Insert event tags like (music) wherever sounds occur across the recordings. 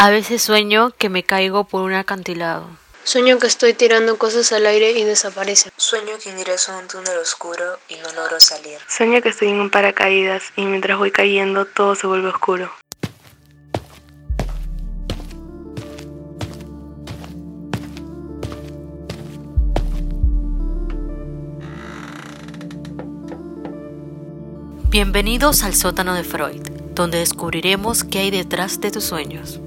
A veces sueño que me caigo por un acantilado. Sueño que estoy tirando cosas al aire y desaparecen. Sueño que ingreso a un túnel oscuro y no logro salir. Sueño que estoy en un paracaídas y mientras voy cayendo todo se vuelve oscuro. Bienvenidos al sótano de Freud, donde descubriremos qué hay detrás de tus sueños.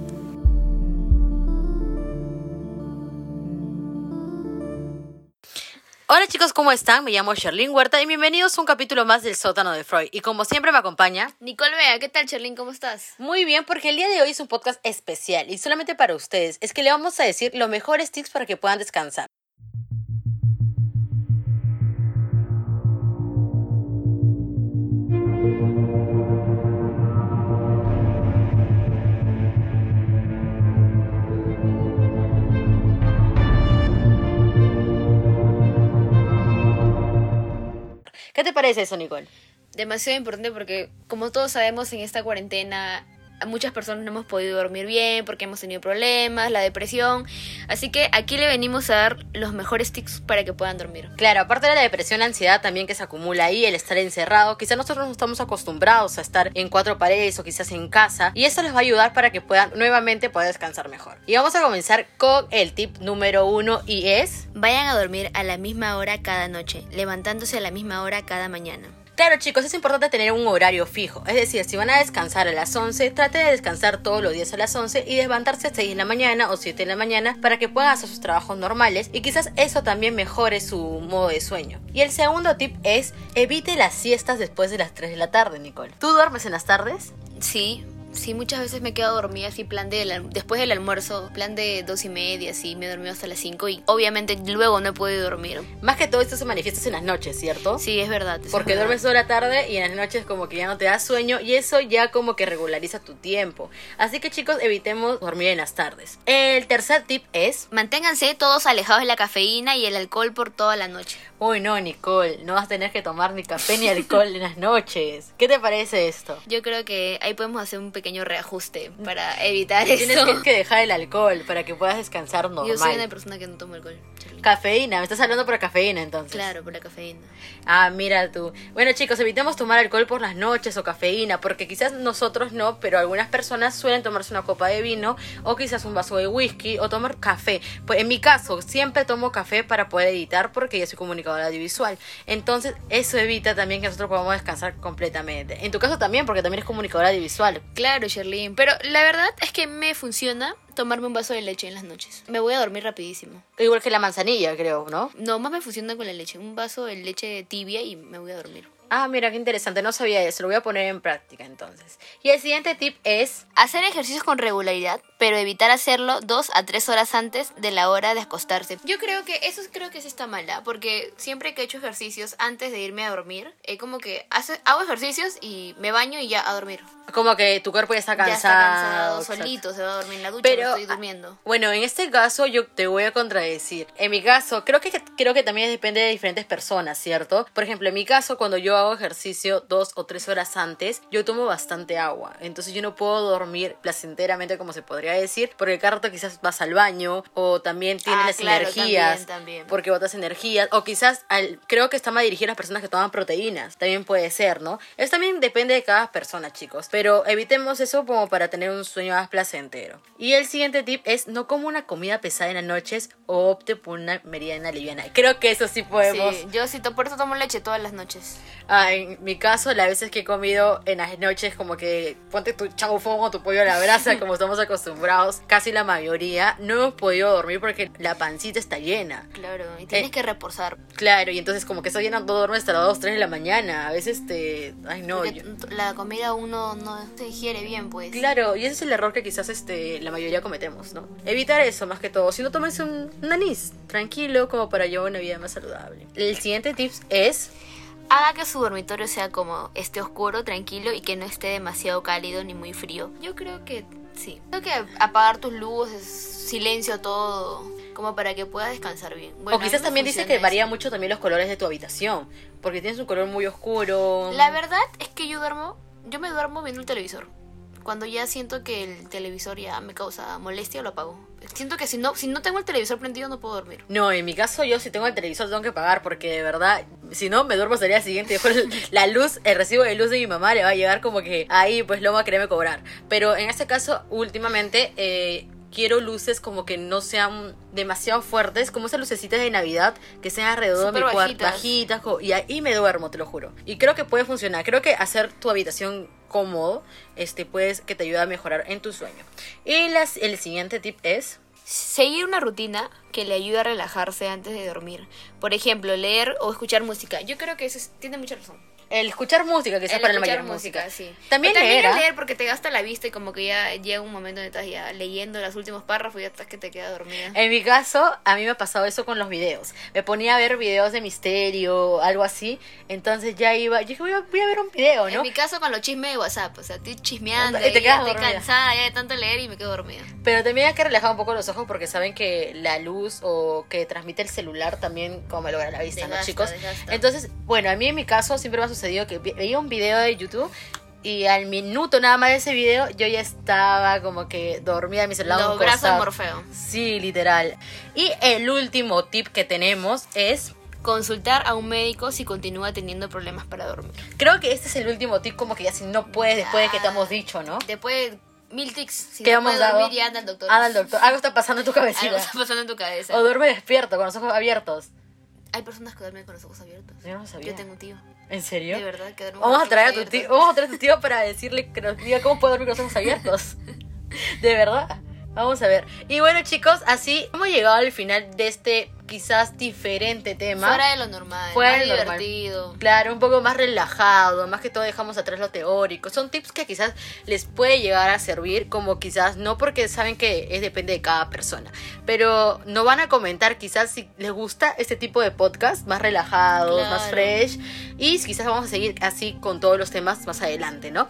Hola chicos, ¿cómo están? Me llamo Sherlyn Huerta y bienvenidos a un capítulo más del sótano de Freud. Y como siempre me acompaña... Nicole Vea, ¿qué tal Sherlyn? ¿Cómo estás? Muy bien, porque el día de hoy es un podcast especial y solamente para ustedes. Es que le vamos a decir los mejores tips para que puedan descansar. Parece eso, Nicole? Demasiado importante porque, como todos sabemos, en esta cuarentena muchas personas no hemos podido dormir bien porque hemos tenido problemas, la depresión. Así que aquí le venimos a dar los mejores tips para que puedan dormir. Claro, aparte de la depresión, la ansiedad también que se acumula ahí, el estar encerrado. Quizás nosotros no estamos acostumbrados a estar en cuatro paredes o quizás en casa. Y eso les va a ayudar para que puedan nuevamente poder descansar mejor. Y vamos a comenzar con el tip número uno y es... Vayan a dormir a la misma hora cada noche, levantándose a la misma hora cada mañana. Claro chicos, es importante tener un horario fijo. Es decir, si van a descansar a las 11, trate de descansar todos los días a las 11 y levantarse a 6 de la mañana o 7 de la mañana para que puedan hacer sus trabajos normales y quizás eso también mejore su modo de sueño. Y el segundo tip es evite las siestas después de las 3 de la tarde, Nicole. ¿Tú duermes en las tardes? Sí, Sí, muchas veces me he quedado dormida así, plan de después del almuerzo, plan de dos y media, así, me he dormido hasta las cinco y obviamente luego no he podido dormir. Más que todo esto se manifiesta en las noches, ¿cierto? Sí, es verdad. Porque duermes toda la tarde y en las noches como que ya no te da sueño y eso ya como que regulariza tu tiempo. Así que chicos, evitemos dormir en las tardes. El tercer tip es... Manténganse todos alejados de la cafeína y el alcohol por toda la noche. Uy, no, Nicole, no vas a tener que tomar ni café ni alcohol en las noches. ¿Qué te parece esto? Yo creo que ahí podemos hacer un pequeño reajuste para evitar eso. Tienes que dejar el alcohol para que puedas descansar normal. Yo soy una persona que no toma alcohol. Cafeína, me estás hablando por la cafeína entonces. Claro, por la cafeína. Ah, mira tú. Bueno chicos, evitemos tomar alcohol por las noches o cafeína, porque quizás nosotros no, pero algunas personas suelen tomarse una copa de vino o quizás un vaso de whisky o tomar café. Pues en mi caso, siempre tomo café para poder editar porque yo soy comunicadora audiovisual. Entonces, eso evita también que nosotros podamos descansar completamente. En tu caso también, porque también eres comunicadora audiovisual. Claro, Sherlyn, pero la verdad es que me funciona tomarme un vaso de leche en las noches. Me voy a dormir rapidísimo. Igual que la manzanilla, creo, ¿no? No, más me funciona con la leche. Un vaso de leche tibia y me voy a dormir. Ah, mira, qué interesante, no sabía eso, lo voy a poner en práctica entonces. Y el siguiente tip es... Hacer ejercicios con regularidad, pero evitar hacerlo dos a tres horas antes de la hora de acostarse. Yo creo que eso creo que sí está mala, porque siempre que he hecho ejercicios antes de irme a dormir, es como que hace, hago ejercicios y me baño y ya a dormir. Como que tu cuerpo ya está cansado. Ya está cansado, solito, se va a dormir en la ducha, pero estoy durmiendo. Bueno, en este caso yo te voy a contradecir. En mi caso, creo que, creo que también depende de diferentes personas, ¿cierto? Por ejemplo, en mi caso, cuando yo hago ejercicio dos o tres horas antes, yo tomo bastante agua. Entonces yo no puedo dormir placenteramente, como se podría decir, porque el rato quizás vas al baño o también tienes Ah, las claro, energías. también, también. Porque botas energías. O quizás al, creo que está más dirigido a las personas que toman proteínas. También puede ser, ¿no? Eso también depende de cada persona, chicos. Pero evitemos eso como para tener un sueño más placentero. Y el siguiente tip es no como una comida pesada en las noches o opte por una meridiana liviana. Creo que eso sí podemos. Sí, yo sí, por eso tomo leche todas las noches. Ah, en mi caso, las veces que he comido en las noches, como que ponte tu chaufón o tu pollo a la brasa, como estamos acostumbrados, casi la mayoría, no hemos podido dormir porque la pancita está llena. Claro, y tienes Eh, que reposar. Claro, y entonces como que está llena, no duermes hasta las 2, 3 de la mañana. A veces te... Ay, no. yo- La comida uno no se digiere bien, pues. Claro, y ese es el error que quizás este, la mayoría cometemos, ¿no? Evitar eso más que todo. Si no tomes un, un anís, tranquilo, como para llevar una vida más saludable. El siguiente tips es... Haga que su dormitorio sea como esté oscuro, tranquilo y que no esté demasiado cálido ni muy frío. Yo creo que sí. Creo que apagar tus luces, silencio todo, como para que puedas descansar bien. Bueno, o quizás también dice que varía mucho también los colores de tu habitación. Porque tienes un color muy oscuro. La verdad es que yo duermo, yo me duermo viendo el televisor. Cuando ya siento que el televisor ya me causa molestia, lo apago. Siento que si no, si no tengo el televisor prendido no puedo dormir. No, en mi caso yo si tengo el televisor tengo que pagar porque de verdad, si no me duermo hasta el día siguiente, el- (laughs) la luz, el recibo de luz de mi mamá le va a llegar como que ahí pues lo va a quererme cobrar. Pero en este caso últimamente eh, quiero luces como que no sean demasiado fuertes, como esas lucecitas de Navidad que sean alrededor de mi cuarto, bajitas. y ahí me duermo, te lo juro. Y creo que puede funcionar. Creo que hacer tu habitación cómodo, este, puedes que te ayude a mejorar en tu sueño. Y las, el siguiente tip es Seguir una rutina que le ayude a relajarse antes de dormir. Por ejemplo, leer o escuchar música. Yo creo que eso es- tiene mucha razón. el escuchar música, que sea El para la escuchar mayor música, música. sí. También, también leer, el ¿ah? leer porque te gasta la vista y como que ya llega un momento donde estás ya leyendo los últimos párrafos y ya estás que te queda dormida. En mi caso, a mí me ha pasado eso con los videos. Me ponía a ver videos de misterio, algo así. Entonces ya iba, yo dije, voy a, voy a ver un video, En ¿no? mi caso con los chismes de WhatsApp, o sea, estoy chismeando Y te y, quedas ya estoy cansada ya de tanto leer y me quedo dormida. Pero también hay que relajar un poco los ojos porque saben que la luz o que transmite el celular también como me logra la vista, ¿no, chicos? desgasta. Entonces, bueno, a mí en mi caso siempre me ha sucedido que ve- veía un video de YouTube y al minuto nada más de ese video yo ya estaba como que dormida en mi celular. Los brazos de. Morfeo. Sí, literal. Y el último tip que tenemos es Consultar a un médico si continúa teniendo problemas para dormir. Creo que este es el último tip, como que ya si no puedes después de que te hemos dicho, ¿no? Después, mil tics. Si ¿Qué no hemos dado? dormir, ya anda al doctor. Anda al doctor. Algo está pasando en tu Algo cabecita. está pasando en tu cabeza. O duerme despierto, con los ojos abiertos. Hay personas que duermen con los ojos abiertos. Yo no sabía. Yo tengo un tío. ¿En serio? De verdad, que duerme Vamos a traer a tu tío, vamos a traer a tu tío para decirle que nos diga cómo puede dormir con los ojos abiertos. (laughs) De verdad. Vamos a ver. Y bueno, chicos, así hemos llegado al final de este quizás diferente tema. Fuera de lo normal. Fuera más de lo normal. divertido. Claro, un poco más relajado, más que todo dejamos atrás lo teórico. Son tips que quizás les puede llegar a servir, como quizás no porque saben que es depende de cada persona, pero no van a comentar quizás si les gusta este tipo de podcast más relajados, más Claro. fresh y quizás vamos a seguir así con todos los temas más adelante, ¿no?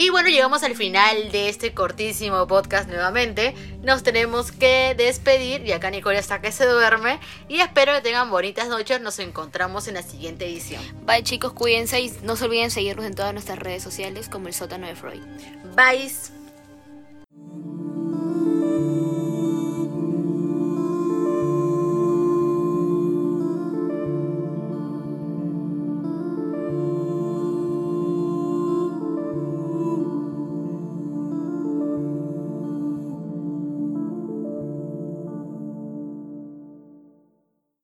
Y bueno, llegamos al final de este cortísimo podcast nuevamente. Nos tenemos que despedir y acá Nicole hasta que se duerme y espero que tengan bonitas noches. Nos encontramos en la siguiente edición. Bye chicos, cuídense y no se olviden seguirnos en todas nuestras redes sociales como el sótano de Freud. Bye.